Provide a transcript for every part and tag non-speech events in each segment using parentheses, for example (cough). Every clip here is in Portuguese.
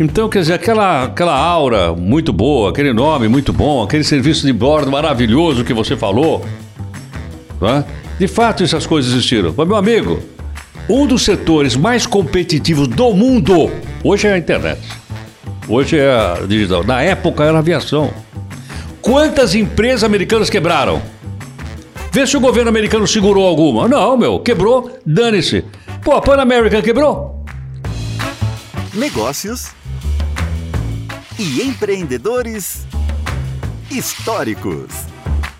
Então, quer dizer, aquela, aquela aura muito boa, aquele nome muito bom, aquele serviço de bordo maravilhoso que você falou, né? de fato essas coisas existiram. Mas, meu amigo, um dos setores mais competitivos do mundo hoje é a internet. Hoje é a digital. Na época era a aviação. Quantas empresas americanas quebraram? Vê se o governo americano segurou alguma. Não, meu, quebrou, dane-se. Pô, a Pan American quebrou. Negócios e empreendedores históricos.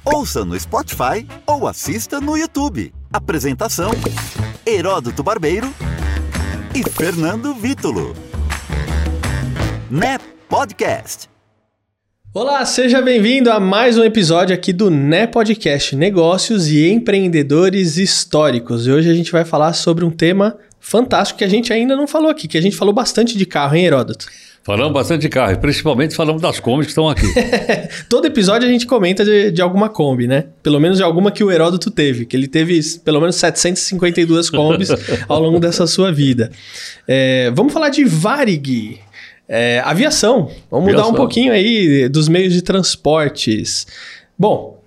Ouça no Spotify ou assista no YouTube. Apresentação: Heródoto Barbeiro e Fernando Vítulo. NEP Podcast. Olá, seja bem-vindo a mais um episódio aqui do Né Podcast Negócios e Empreendedores Históricos. E hoje a gente vai falar sobre um tema fantástico que a gente ainda não falou aqui, que a gente falou bastante de carro, hein, Heródoto? Falamos bastante de carro, principalmente falamos das Kombis que estão aqui. (laughs) Todo episódio a gente comenta de, de, alguma Kombi, né? Pelo menos de alguma que o Heródoto teve, que ele teve pelo menos 752 Kombis (laughs) ao longo dessa sua vida. É, vamos falar de Varig. É, aviação. Vamos aviação. mudar um pouquinho aí dos meios de transportes. Bom,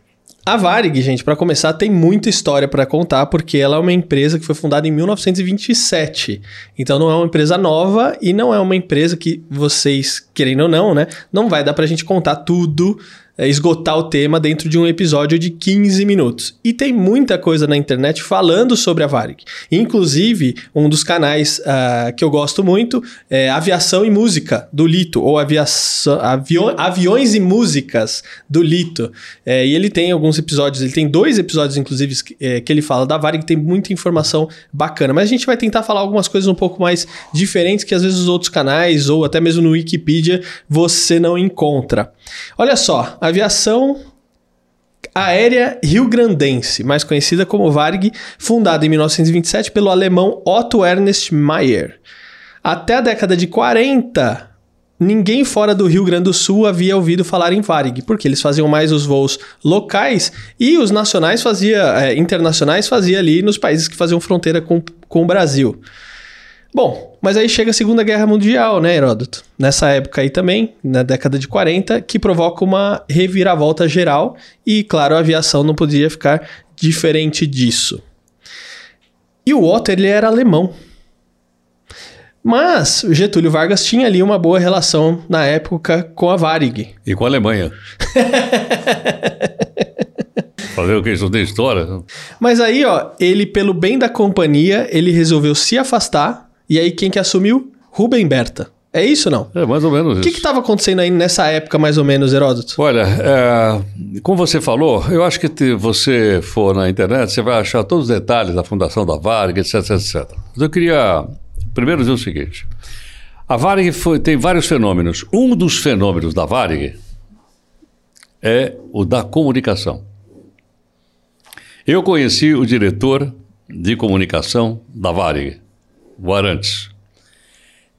a Varig, gente, para começar, tem muita história para contar, porque ela é uma empresa que foi fundada em 1927. Então não é uma empresa nova e não é uma empresa que vocês, querendo ou não, né, não vai dar pra gente contar tudo esgotar o tema dentro de um episódio de 15 minutos. E tem muita coisa na internet falando sobre a Varig. Inclusive, um dos canais uh, que eu gosto muito é Aviação e Música, do Lito, ou aviação, avio, Aviões e Músicas, do Lito. É, e ele tem alguns episódios, ele tem dois episódios, inclusive, que, é, que ele fala da Varig, tem muita informação bacana. Mas a gente vai tentar falar algumas coisas um pouco mais diferentes que às vezes os outros canais, ou até mesmo no Wikipedia, você não encontra. Olha só, aviação aérea rio-grandense, mais conhecida como Varg, fundada em 1927 pelo alemão Otto Ernest Mayer. Até a década de 40, ninguém fora do Rio Grande do Sul havia ouvido falar em Varig, porque eles faziam mais os voos locais e os nacionais fazia, é, internacionais fazia ali nos países que faziam fronteira com, com o Brasil. Bom, mas aí chega a Segunda Guerra Mundial, né, Heródoto? Nessa época aí também, na década de 40, que provoca uma reviravolta geral e, claro, a aviação não podia ficar diferente disso. E o Otto, ele era alemão. Mas o Getúlio Vargas tinha ali uma boa relação na época com a Varig. E com a Alemanha. (laughs) Fazer o que? Isso tem história? Mas aí, ó, ele, pelo bem da companhia, ele resolveu se afastar e aí quem que assumiu? Rubem Berta. É isso não? É, mais ou menos isso. O que estava acontecendo aí nessa época, mais ou menos, Heródoto? Olha, é, como você falou, eu acho que se você for na internet, você vai achar todos os detalhes da fundação da Varig, etc, etc. Mas eu queria primeiro dizer o seguinte. A Varig foi, tem vários fenômenos. Um dos fenômenos da Varig é o da comunicação. Eu conheci o diretor de comunicação da Varig, o Arantes,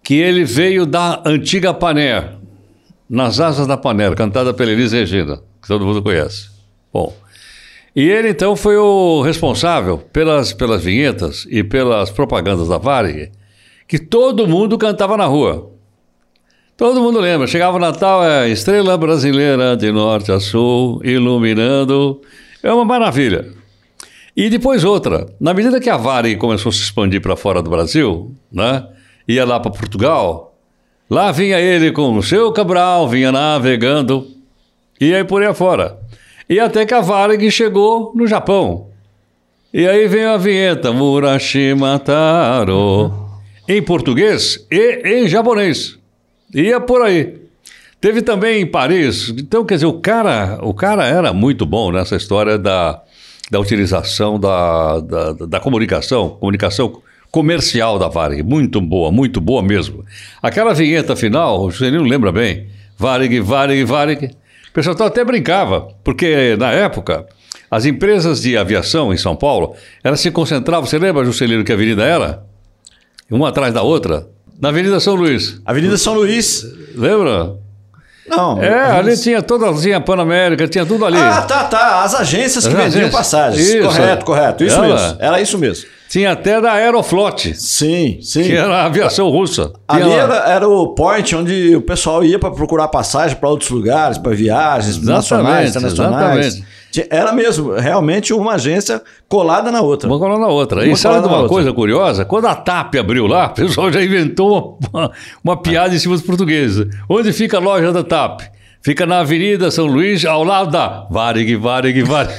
que ele veio da antiga Paner, nas asas da Paner, cantada pela Elis Regina, que todo mundo conhece. Bom, e ele então foi o responsável pelas, pelas vinhetas e pelas propagandas da Varig, que todo mundo cantava na rua. Todo mundo lembra, chegava o Natal, é estrela brasileira de norte a sul, iluminando. É uma maravilha. E depois outra, na medida que a Varig começou a se expandir para fora do Brasil, né? ia lá para Portugal, lá vinha ele com o seu Cabral, vinha navegando, e aí por aí afora. E até que a Varig chegou no Japão. E aí vem a vinheta, Murashima Taro, em português e em japonês. Ia por aí. Teve também em Paris. Então, quer dizer, o cara, o cara era muito bom nessa história da da utilização da, da, da comunicação, comunicação comercial da Varig. Muito boa, muito boa mesmo. Aquela vinheta final, o Juscelino lembra bem. Varig, Varig, Varig. O pessoal até brincava, porque na época as empresas de aviação em São Paulo, elas se concentravam, você lembra, Juscelino, que avenida era? Uma atrás da outra? Na Avenida São Luís. Avenida São Luís. Lembra? Não. É, ali tinha toda tinha Panamérica, tinha tudo ali. Ah, tá, tá. As agências que As vendiam agências. passagens. Isso. Correto, correto. Isso Ela- mesmo. Era isso mesmo. Tinha até da Aeroflot, Sim, sim. que era a aviação russa. Ali era, era o point onde o pessoal ia para procurar passagem para outros lugares, para viagens Exatamente, nacionais, internacionais. exatamente. Era mesmo, realmente uma agência colada na outra. Uma colando na outra. E Uma sabe de uma outra. coisa curiosa? Quando a TAP abriu lá, o pessoal já inventou uma, uma piada em cima dos portugueses. Onde fica a loja da TAP? Fica na Avenida São Luís, ao lado da Varig, Varig, Varig.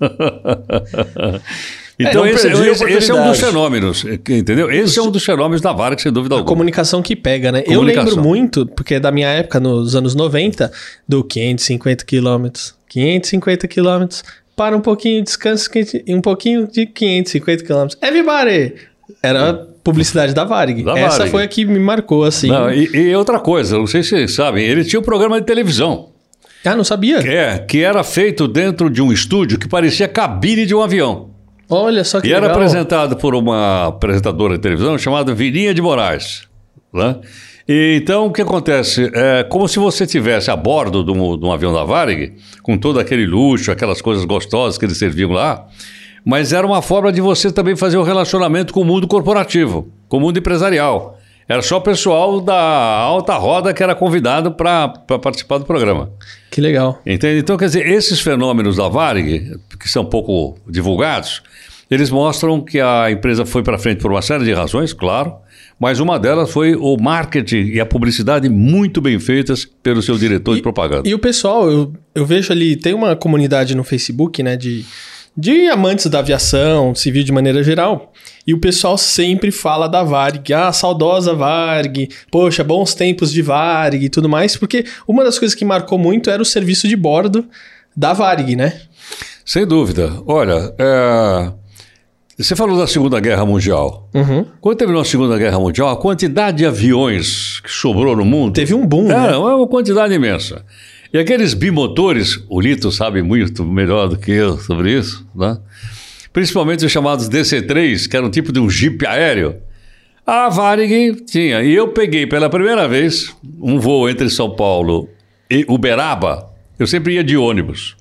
(laughs) então, não esse, perdi a esse- esse é um dos fenômenos, entendeu? Esse é um dos fenômenos da Varig, sem dúvida A alguma. comunicação que pega, né? Eu lembro muito, porque é da minha época, nos anos 90, do 550 quilômetros. 550 quilômetros. Para um pouquinho, descanso e um pouquinho de 550 quilômetros. Everybody! Era a publicidade da Varig. Da Essa Varig. foi a que me marcou, assim. Não, e, e outra coisa, não sei se vocês sabem, ele tinha um programa de televisão. Ah, não sabia? É, que era feito dentro de um estúdio que parecia cabine de um avião. Olha só que E era legal. apresentado por uma apresentadora de televisão chamada Virinha de Moraes. Né? E então, o que acontece? É como se você tivesse a bordo de um, de um avião da Varig, com todo aquele luxo, aquelas coisas gostosas que eles serviam lá, mas era uma forma de você também fazer um relacionamento com o mundo corporativo, com o mundo empresarial. Era só o pessoal da alta roda que era convidado para participar do programa. Que legal. Entende? Então, quer dizer, esses fenômenos da Varig, que são pouco divulgados, eles mostram que a empresa foi para frente por uma série de razões, claro, mas uma delas foi o marketing e a publicidade muito bem feitas pelo seu diretor de propaganda. E o pessoal, eu, eu vejo ali, tem uma comunidade no Facebook, né, de, de amantes da aviação, civil de maneira geral. E o pessoal sempre fala da Varg, ah, saudosa Varg, poxa, bons tempos de Varg e tudo mais, porque uma das coisas que marcou muito era o serviço de bordo da Varg, né? Sem dúvida. Olha, é, você falou da Segunda Guerra Mundial. Uhum. Quando terminou a Segunda Guerra Mundial, a quantidade de aviões que sobrou no mundo Teve um boom, É, né? é uma quantidade imensa. E aqueles bimotores, o Lito sabe muito melhor do que eu sobre isso, né? principalmente os chamados DC-3, que era um tipo de um Jeep aéreo. A Varig tinha. E eu peguei pela primeira vez um voo entre São Paulo e Uberaba. Eu sempre ia de ônibus.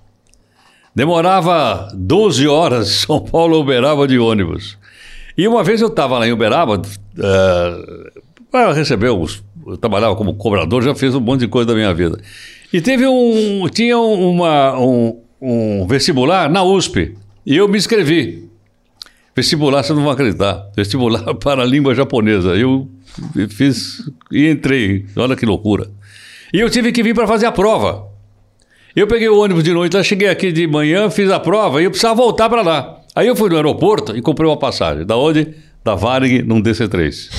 Demorava 12 horas São Paulo a Uberaba de ônibus. E uma vez eu estava lá em Uberaba, eh, para receber os. Eu trabalhava como cobrador, já fiz um monte de coisa da minha vida. E teve um. Tinha uma, um, um vestibular na USP. E eu me inscrevi. Vestibular, você não vai acreditar. Vestibular (laughs) para a língua japonesa. Eu fiz e entrei. Olha que loucura. E eu tive que vir para fazer a prova. Eu peguei o ônibus de noite, lá cheguei aqui de manhã, fiz a prova e eu precisava voltar para lá. Aí eu fui no aeroporto e comprei uma passagem. Da onde? Da Varig num DC-3.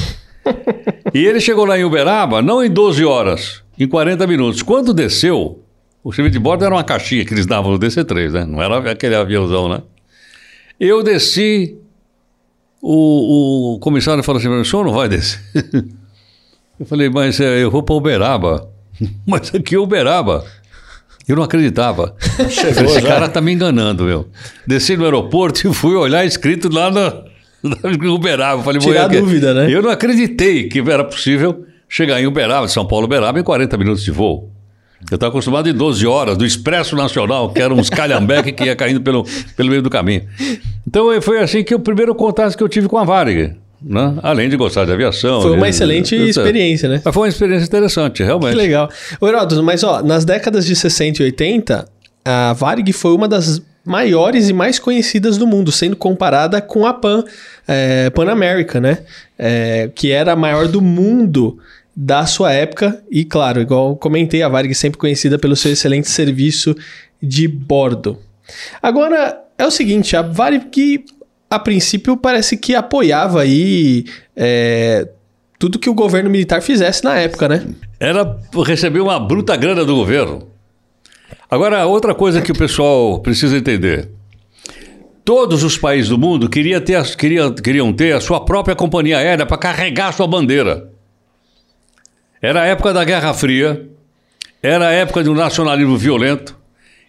(laughs) e ele chegou lá em Uberaba, não em 12 horas, em 40 minutos. Quando desceu, o serviço de bordo era uma caixinha que eles davam no DC-3, né? Não era aquele aviãozão, né? Eu desci, o, o comissário falou assim, o senhor não vai descer? (laughs) Eu falei, mas é, eu vou para Uberaba. (laughs) Mas aqui é Uberaba. Eu não acreditava. (laughs) Chegou Esse já. cara tá me enganando, meu. Desci no aeroporto e fui olhar escrito lá na, na Uberaba. Falei, Tirar "Vou- dúvida, né?" Eu não acreditei que era possível chegar em Uberaba, São Paulo, Uberaba, em 40 minutos de voo. Eu estava acostumado em 12 horas, do Expresso Nacional, que era uns calhambeque que ia caindo pelo, pelo meio do caminho. Então foi assim que o primeiro contato que eu tive com a Varig. Né? Além de gostar de aviação. Foi uma de- excelente de- experiência, né? Mas foi uma experiência interessante, realmente. Que legal. Ô, Heródoto, mas ó, nas décadas de 60 e 80, a Varig foi uma das maiores e mais conhecidas do mundo, sendo comparada com a Pan, é, Pan America, né? É, que era a maior do mundo da sua época. E claro, igual comentei, a Varig sempre conhecida pelo seu excelente serviço de bordo. Agora, é o seguinte, a Varig, a princípio, parece que apoiava aí... é, tudo que o governo militar fizesse na época, né? Era receber uma bruta grana do governo. Agora, outra coisa que o pessoal precisa entender. Todos os países do mundo queria ter, as- queria- queriam ter a sua própria companhia aérea para carregar sua bandeira. Era a época da Guerra Fria, era a época de um nacionalismo violento.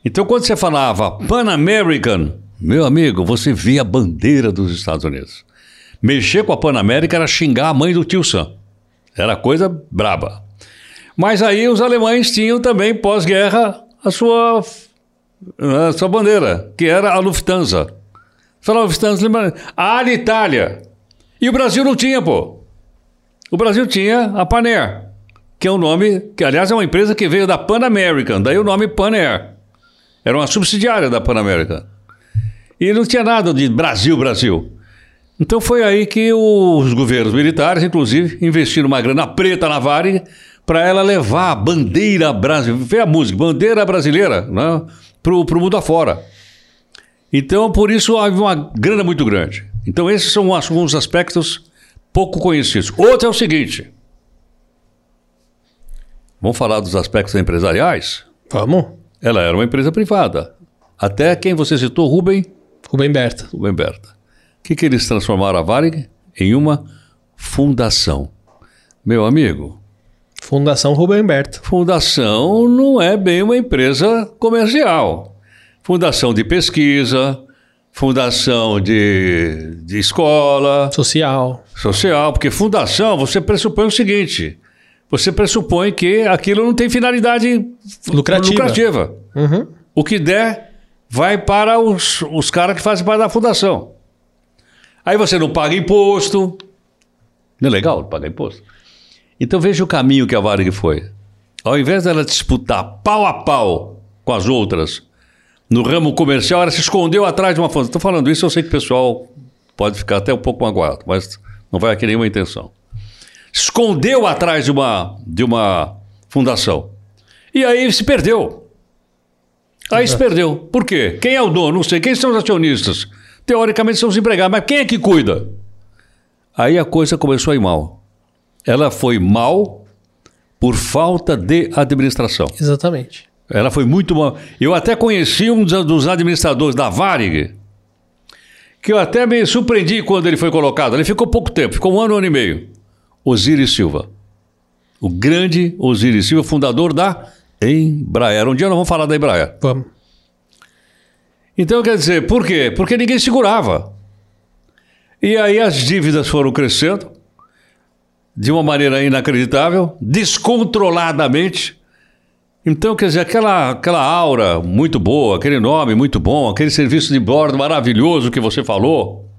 Então, quando você falava Pan American, meu amigo, você via a bandeira dos Estados Unidos. Mexer com a Pan América era xingar a mãe do tio Sam. Era coisa braba. Mas aí os alemães tinham também, pós-guerra, a sua, a sua bandeira, que era a Lufthansa. Falava Lufthansa, lembra? A Alitalia. E o Brasil não tinha, pô. O Brasil tinha a Panair, que é um nome, que aliás é uma empresa que veio da Pan American, daí o nome Panair. Era uma subsidiária da Pan American. E não tinha nada de Brasil, Brasil. Então foi aí que os governos militares, inclusive, investiram uma grana preta na Varig para ela levar a bandeira brasileira, vê a música, bandeira brasileira, né, para o mundo afora. Então, por isso, houve uma grana muito grande. Então, esses são alguns aspectos pouco conhecidos. Outro é o seguinte. Vamos falar dos aspectos empresariais? Vamos. Ela era uma empresa privada. Até quem você citou, Rubem? Rubem Berta. Rubem Berta. O que, que eles transformaram a Varig? Em uma fundação. Meu amigo, Fundação Rubem Berta. fundação não é bem uma empresa comercial. Fundação de pesquisa, fundação de, de escola, Social. social, porque fundação você pressupõe o seguinte: você pressupõe que aquilo não tem finalidade Lucrativa. lucrativa. Uhum. O que der vai para os, os caras que fazem parte da fundação. Aí você não paga imposto. Não é legal não pagar imposto? Então veja o caminho que a Varig foi. Ao invés dela disputar pau a pau com as outras no ramo comercial, ela se escondeu atrás de uma fundação. Estou falando isso, eu sei que o pessoal pode ficar até um pouco magoado, mas não vai aqui nenhuma intenção. Escondeu atrás de uma, de uma fundação. E aí se perdeu. Aí se perdeu. Por quê? Quem é o dono? Não sei. Quem são os acionistas? Teoricamente são os empregados, mas quem é que cuida? Aí a coisa começou a ir mal. Ela foi mal por falta de administração. Exatamente. Ela foi muito mal. Eu até conheci um dos administradores da Varig, que eu até me surpreendi quando ele foi colocado. Ele ficou pouco tempo, ficou um ano, um ano e meio. Osiris Silva. O grande Osiris Silva, fundador da Embraer. Um dia nós vamos falar da Embraer. Vamos. Então, quer dizer, por quê? Porque ninguém segurava. E aí as dívidas foram crescendo de uma maneira inacreditável, descontroladamente. Então, quer dizer, aquela, aquela aura muito boa, aquele nome muito bom, aquele serviço de bordo maravilhoso que você falou,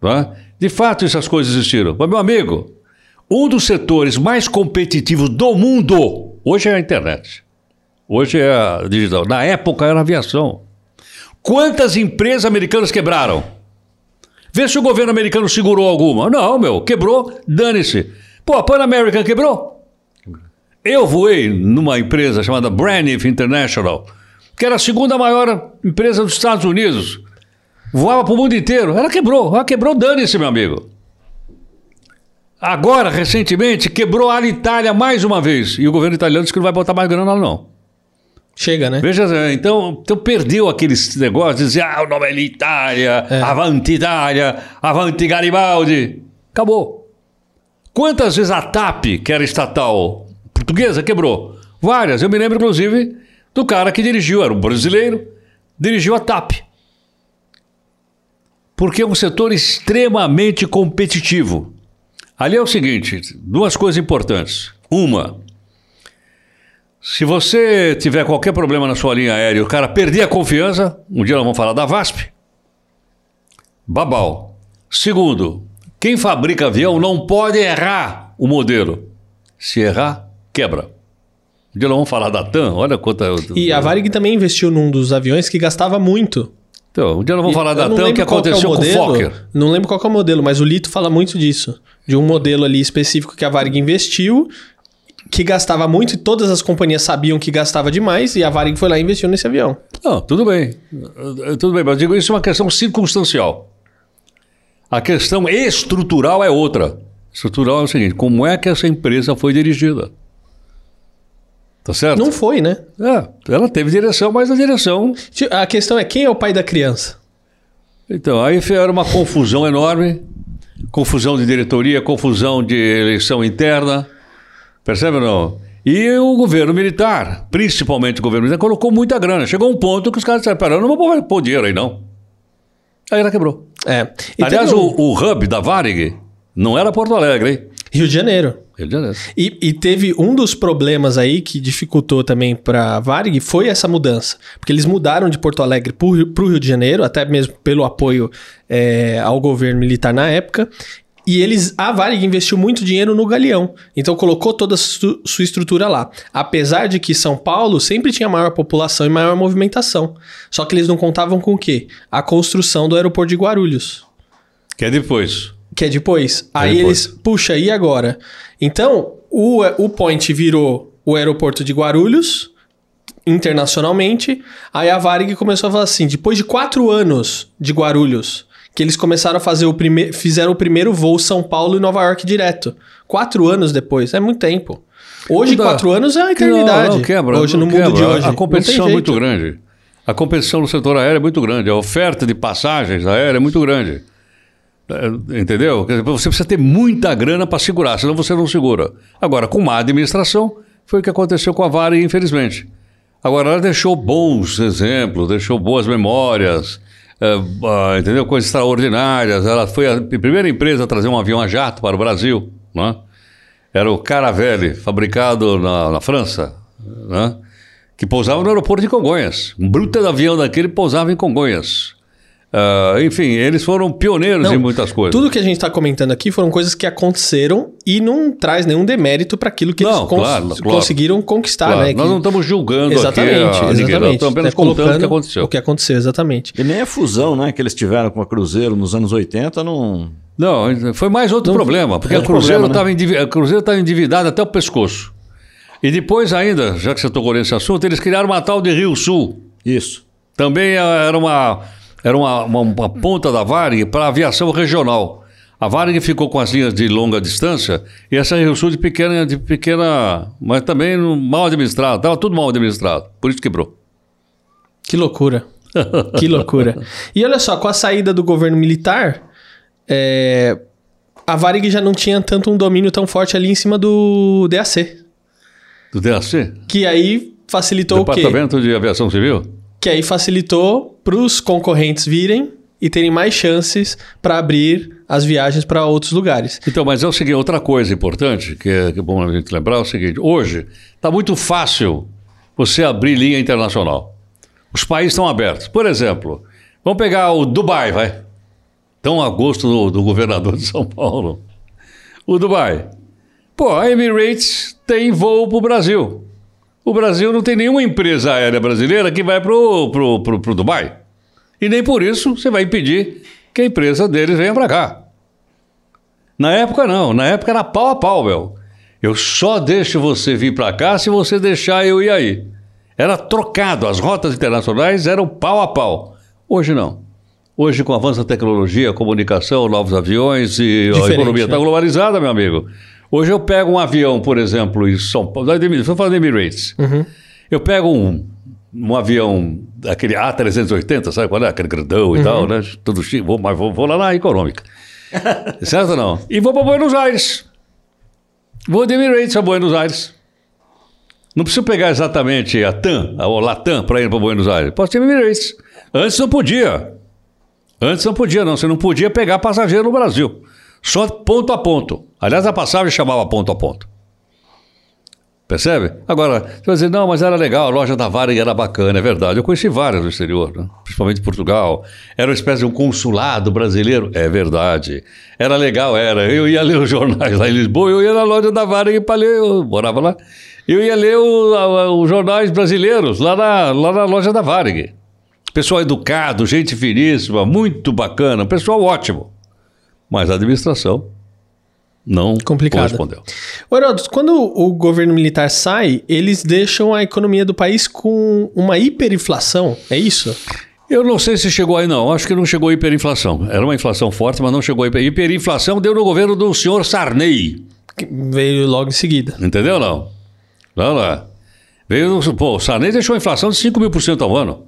né? de fato essas coisas existiram. Mas, meu amigo, um dos setores mais competitivos do mundo hoje é a internet. Hoje é a digital. Na época era a aviação. Quantas empresas americanas quebraram? Vê se o governo americano segurou alguma. Não, meu, quebrou, dane-se. Pô, a Pan American quebrou. Eu voei numa empresa chamada Braniff International, que era a segunda maior empresa dos Estados Unidos. Voava para o mundo inteiro. Ela quebrou. Ela quebrou, dane-se, meu amigo. Agora, recentemente, quebrou a Alitalia mais uma vez. E o governo italiano disse que não vai botar mais grana lá, não. Chega, né? Veja, então, então perdeu aquele negócio de dizer, ah, o nome é Itália, Avanti Itália, Avanti Garibaldi. Acabou. Quantas vezes a TAP, que era estatal portuguesa, quebrou? Várias. Eu me lembro, inclusive, do cara que dirigiu, era um brasileiro, dirigiu a TAP. Porque é um setor extremamente competitivo. Ali é o seguinte, duas coisas importantes. Uma, se você tiver qualquer problema na sua linha aérea o cara perder a confiança, um dia nós vamos falar da VASP, babau. Segundo, quem fabrica avião não pode errar o modelo. Se errar, quebra. Um dia nós vamos falar da TAM, olha quanta... E a Varig também investiu num dos aviões que gastava muito. Então, um dia nós vamos falar da TAM, que é aconteceu com o Fokker. Não lembro qual é o modelo, mas o Lito fala muito disso. De um modelo ali específico que a Varig investiu, que gastava muito e todas as companhias sabiam que gastava demais e a Varig foi lá e investiu nesse avião. Não, tudo bem. Eh, Tudo bem, mas eu digo isso é uma questão circunstancial. A questão estrutural é outra. Estrutural é o seguinte: como é que essa empresa foi dirigida? Tá certo? Não foi, né? É, ela teve direção, mas a direção. A questão é quem é o pai da criança? Então, aí era uma confusão enorme confusão de diretoria, confusão de eleição interna. Percebe ou não? E o governo militar, principalmente o governo militar, colocou muita grana. Chegou um ponto que os caras disseram: pera, eu não vou pôr dinheiro aí não. Aí ela quebrou. É. E Aliás, um- o, o hub da Varig não era Porto Alegre, hein? Rio de Janeiro. Rio de Janeiro. E, e teve um dos problemas aí que dificultou também para Varig foi essa mudança. Porque eles mudaram de Porto Alegre para o Rio de Janeiro, até mesmo pelo apoio é, ao governo militar na época. E eles, a Varig investiu muito dinheiro no Galeão. Então colocou toda a su- sua estrutura lá. Apesar de que São Paulo sempre tinha maior população e maior movimentação. Só que eles não contavam com o quê? A construção do aeroporto de Guarulhos Que é depois. Que é depois. Aí depois. eles, puxa, e agora? Então, o, o Point virou o aeroporto de Guarulhos, internacionalmente. Aí a Varig começou a falar assim: depois de quatro anos de Guarulhos, que eles começaram a fazer o primeiro. Fizeram o primeiro voo São Paulo e Nova York direto. Quatro anos depois, é muito tempo. Hoje, Não dá. quatro anos é a eternidade. Não, não quebra. hoje, no mundo quebra. de hoje. A competição é muito grande. A competição no setor aéreo é muito grande. A oferta de passagens aéreas é muito grande. É, Entendeu? Você precisa ter muita grana para segurar, senão você não segura. Agora, com má administração, foi o que aconteceu com a Vale, infelizmente. Agora, ela deixou bons exemplos, deixou boas memórias, é, ah, entendeu? Coisas extraordinárias. Ela foi a primeira empresa a trazer um avião a jato para o Brasil, né? Era o Caravelle, fabricado na, na França, né? que pousava no aeroporto de Congonhas. Um bruto avião daquele pousava em Congonhas. Ah, enfim, eles foram pioneiros Não, em muitas coisas. Tudo que a gente está comentando aqui foram coisas que aconteceram e não traz nenhum demérito para aquilo que Não, eles cons- claro, claro. conseguiram conquistar, Claro, né? nós Que- não estamos julgando Exatamente, aqui a nós exatamente. estamos apenas Tá contando o que aconteceu. O que aconteceu, exatamente. E nem a fusão, né, que eles tiveram com a Cruzeiro nos anos 80 não. Não, foi mais outro problema, porque é a Cruzeiro estava endividada endividada até o pescoço. E depois ainda, já que você tocou nesse assunto, eles criaram uma tal de Rio Sul. Isso. Também eh, era uma, era uma, uma, uma ponta da Varig para a aviação regional. A Varig ficou com as linhas de longa distância e essa Rio Sul de pequena, de pequena, mas também mal administrado. Estava tudo mal administrado, por isso quebrou. Que loucura. que loucura. E olha só, com a saída do governo militar, é, a Varig já não tinha tanto um domínio tão forte ali em cima do DAC. Do DAC? Que aí facilitou o quê? Departamento de Aviação Civil? Que aí facilitou para os concorrentes virem e terem mais chances para abrir as viagens para outros lugares. Então, mas é o seguinte, outra coisa importante, que é, que é bom a gente lembrar, é o seguinte, hoje está muito fácil você abrir linha internacional. Os países estão abertos. Por exemplo, vamos pegar o Dubai, vai. Tão a gosto do, do governador de São Paulo. O Dubai. Pô, a Emirates tem voo para o Brasil. O Brasil não tem nenhuma empresa aérea brasileira que vai para o pro, pro, pro Dubai. E nem por isso você vai impedir que a empresa deles venha para cá. Na época não, na época era pau a pau, meu. Eu só deixo você vir para cá se você deixar eu ir aí. Era trocado, as rotas internacionais eram pau a pau. Hoje não. Hoje, com o avanço da tecnologia, a comunicação, novos aviões e a Diferente, economia está né? globalizada, meu amigo. Hoje eu pego um avião, por exemplo, em São Paulo, estou falando de Emirates. Eu pego um, um avião, aquele A380, sabe qual é? Aquele grandão e tal, né? Tudo chique, vou, mas vou, vou lá na econômica. (laughs) certo ou não? E vou para Buenos Aires. Vou de Emirates a Buenos Aires. Não preciso pegar exatamente a TAM, a Latam, para ir para Buenos Aires. Posso ter Emirates. Antes não podia. Antes não podia, não. Você não podia pegar passageiro no Brasil. Só ponto a ponto. Aliás, a passagem chamava ponto a ponto. Percebe? Agora, você vai dizer, não, mas era legal, a loja da Varig era bacana, é verdade. Eu conheci várias no exterior, né? principalmente Portugal. Era uma espécie de um consulado brasileiro, é verdade. Era legal, era. Eu ia ler os jornais lá em Lisboa, eu ia na loja da Varig para ler, eu morava lá. Eu ia ler os jornais brasileiros lá na, lá na loja da Varig. Pessoal educado, gente finíssima, muito bacana, pessoal ótimo. Mas a administração não Complicada. correspondeu. Heródoto, quando o governo militar sai, eles deixam a economia do país com uma hiperinflação, é isso? Eu não sei se chegou aí, não. Acho que não chegou a hiperinflação. Era uma inflação forte, mas não chegou a hiper... hiperinflação. Deu no governo do senhor Sarney. Que veio logo em seguida. Entendeu, não? Não, não. Veio no... Pô, o Sarney deixou a inflação de 5 mil por cento ao ano.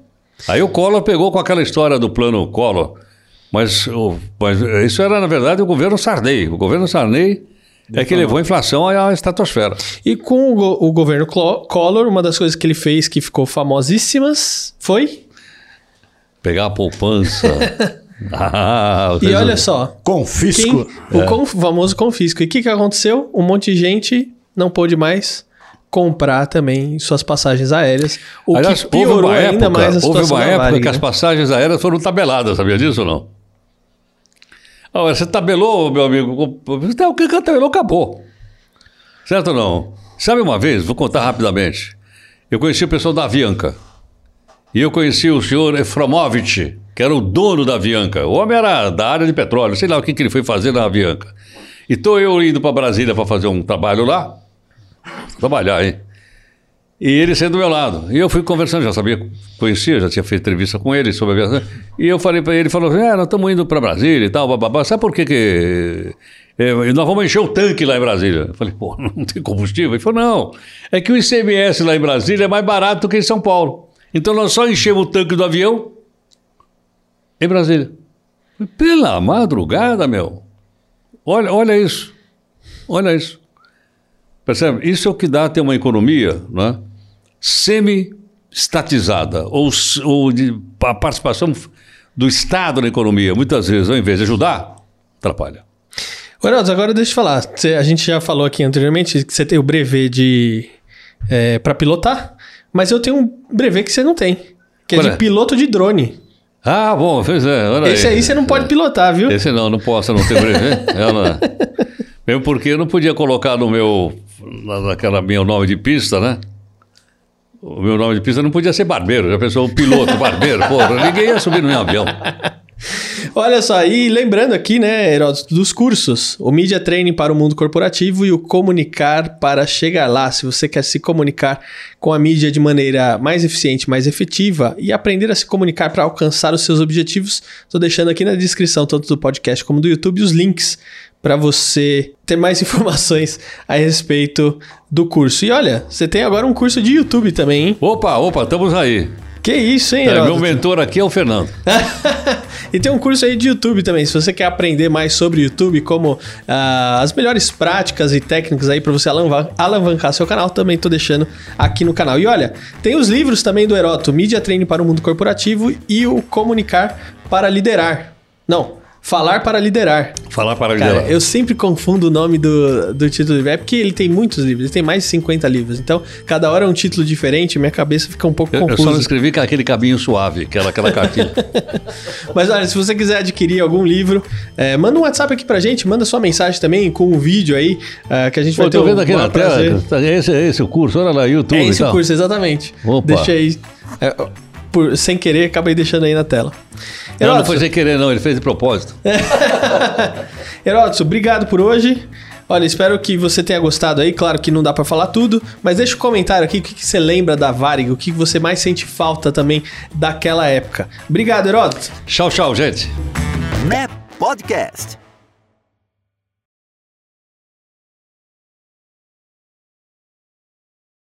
Aí o Collor pegou com aquela história do plano Collor. Mas, o- mas isso era, na verdade, o governo Sarney. O governo Sarney é que levou a inflação à estratosfera. E com o, o governo Collor, uma das coisas que ele fez que ficou famosíssimas foi Pegar a poupança (laughs) Ah, E olha só, Confisco. quem- o con- famoso confisco. E o que, que aconteceu? Um monte de gente não pôde mais comprar também suas passagens aéreas, o Aliás, que houve piorou uma ainda época, mais a houve situação uma da época que as passagens aéreas foram tabeladas, sabia disso ou não? Ah, você tabelou, meu amigo. Então, O que tabelou acabou. Certo ou não? Sabe uma vez, vou contar rapidamente. Eu conheci o pessoal da Avianca. E eu conheci o senhor Efromovich, que era o dono da Avianca. O homem era da área de petróleo, sei lá o que, que ele foi fazer na Avianca. E eu indo para Brasília para fazer um trabalho lá. Trabalhar, hein? E ele saiu do meu lado. E eu fui conversando, já sabia, conhecia, já tinha feito entrevista com ele sobre a aviação. E eu falei para ele, ele falou é, nós estamos indo para Brasília e tal, bababá. Sabe por que que... é, nós vamos encher o tanque lá em Brasília. Eu falei, pô, (laughs) não tem combustível? Ele falou, não, é que o ICMS lá em Brasília é mais barato que em São Paulo. Então nós só enchemos o tanque do avião em Brasília. Falei, Pela madrugada, meu. Olha, olha isso. Olha isso. Percebe? Isso é o que dá ter uma economia né, semi-estatizada, ou, ou de, a participação do Estado na economia, muitas vezes, ao invés de ajudar, atrapalha. Heraldo, agora deixa eu falar. Você- a gente já falou aqui anteriormente que você tem o brevet de é, para pilotar, mas eu tenho um brevet que você não tem, que é Qual de é? piloto de drone. Ah, bom, pois é, olha Esse aí você não pode pilotar, viu? Esse não, não posso, não ter brevet. (laughs) É, é? Mesmo porque eu não podia colocar no meu, na- naquela meu nome de pista, né? O meu nome de pista não podia ser barbeiro, já pensou, piloto, barbeiro, porra, ninguém ia subir no meu avião. (laughs) Olha só, e lembrando aqui, né, Heródoto, dos cursos, o Media Training para o mundo corporativo e o Comunicar para chegar lá. Se você quer se comunicar com a mídia de maneira mais eficiente, mais efetiva e aprender a se comunicar para alcançar os seus objetivos, estou deixando aqui na descrição, tanto do podcast como do YouTube, os links para você ter mais (laughs) informações a respeito do curso. E olha, você tem agora um curso de YouTube também, hein? Opa, opa, estamos aí. Que isso, hein, É, meu mentor aqui é o Fernando. (laughs) e tem um curso aí de YouTube também. Se você quer aprender mais sobre YouTube, como ah, as melhores práticas e técnicas aí para você alavan- alavancar seu canal, também tô deixando aqui no canal. E olha, tem os livros também do Heroto, Mídia Training para o Mundo Corporativo e o Comunicar para Liderar. Não, Falar para Liderar. Falar para Cara, liderar. eu sempre confundo o nome do, do título do livro. É porque ele tem muitos livros, ele tem mais de 50 livros. Então, cada hora é um título diferente, minha cabeça fica um pouco Eu, eu só confusa. não escrevi com aquele cabinho suave, aquela, aquela (laughs) cartilha. Mas olha, se você quiser adquirir algum livro, é, manda um WhatsApp aqui pra gente, manda sua mensagem também com um vídeo aí, é, que a gente Pô, vai ter tô o vendo aqui na tela. tá- Esse, esse é o curso, olha lá, YouTube É esse o tal. curso, exatamente. Opa. Deixa aí. é, por, sem querer, acabei deixando aí na tela. Não, não Heródoto, foi sem querer, não, ele fez de propósito. (laughs) Heródoto, obrigado por hoje. Olha, espero que você tenha gostado aí. Claro que não dá pra falar tudo, mas deixa um comentário aqui o que, que você lembra da Varig, o que você mais sente falta também daquela época. Obrigado, Heródoto. Tchau, tchau, gente. NEP Podcast.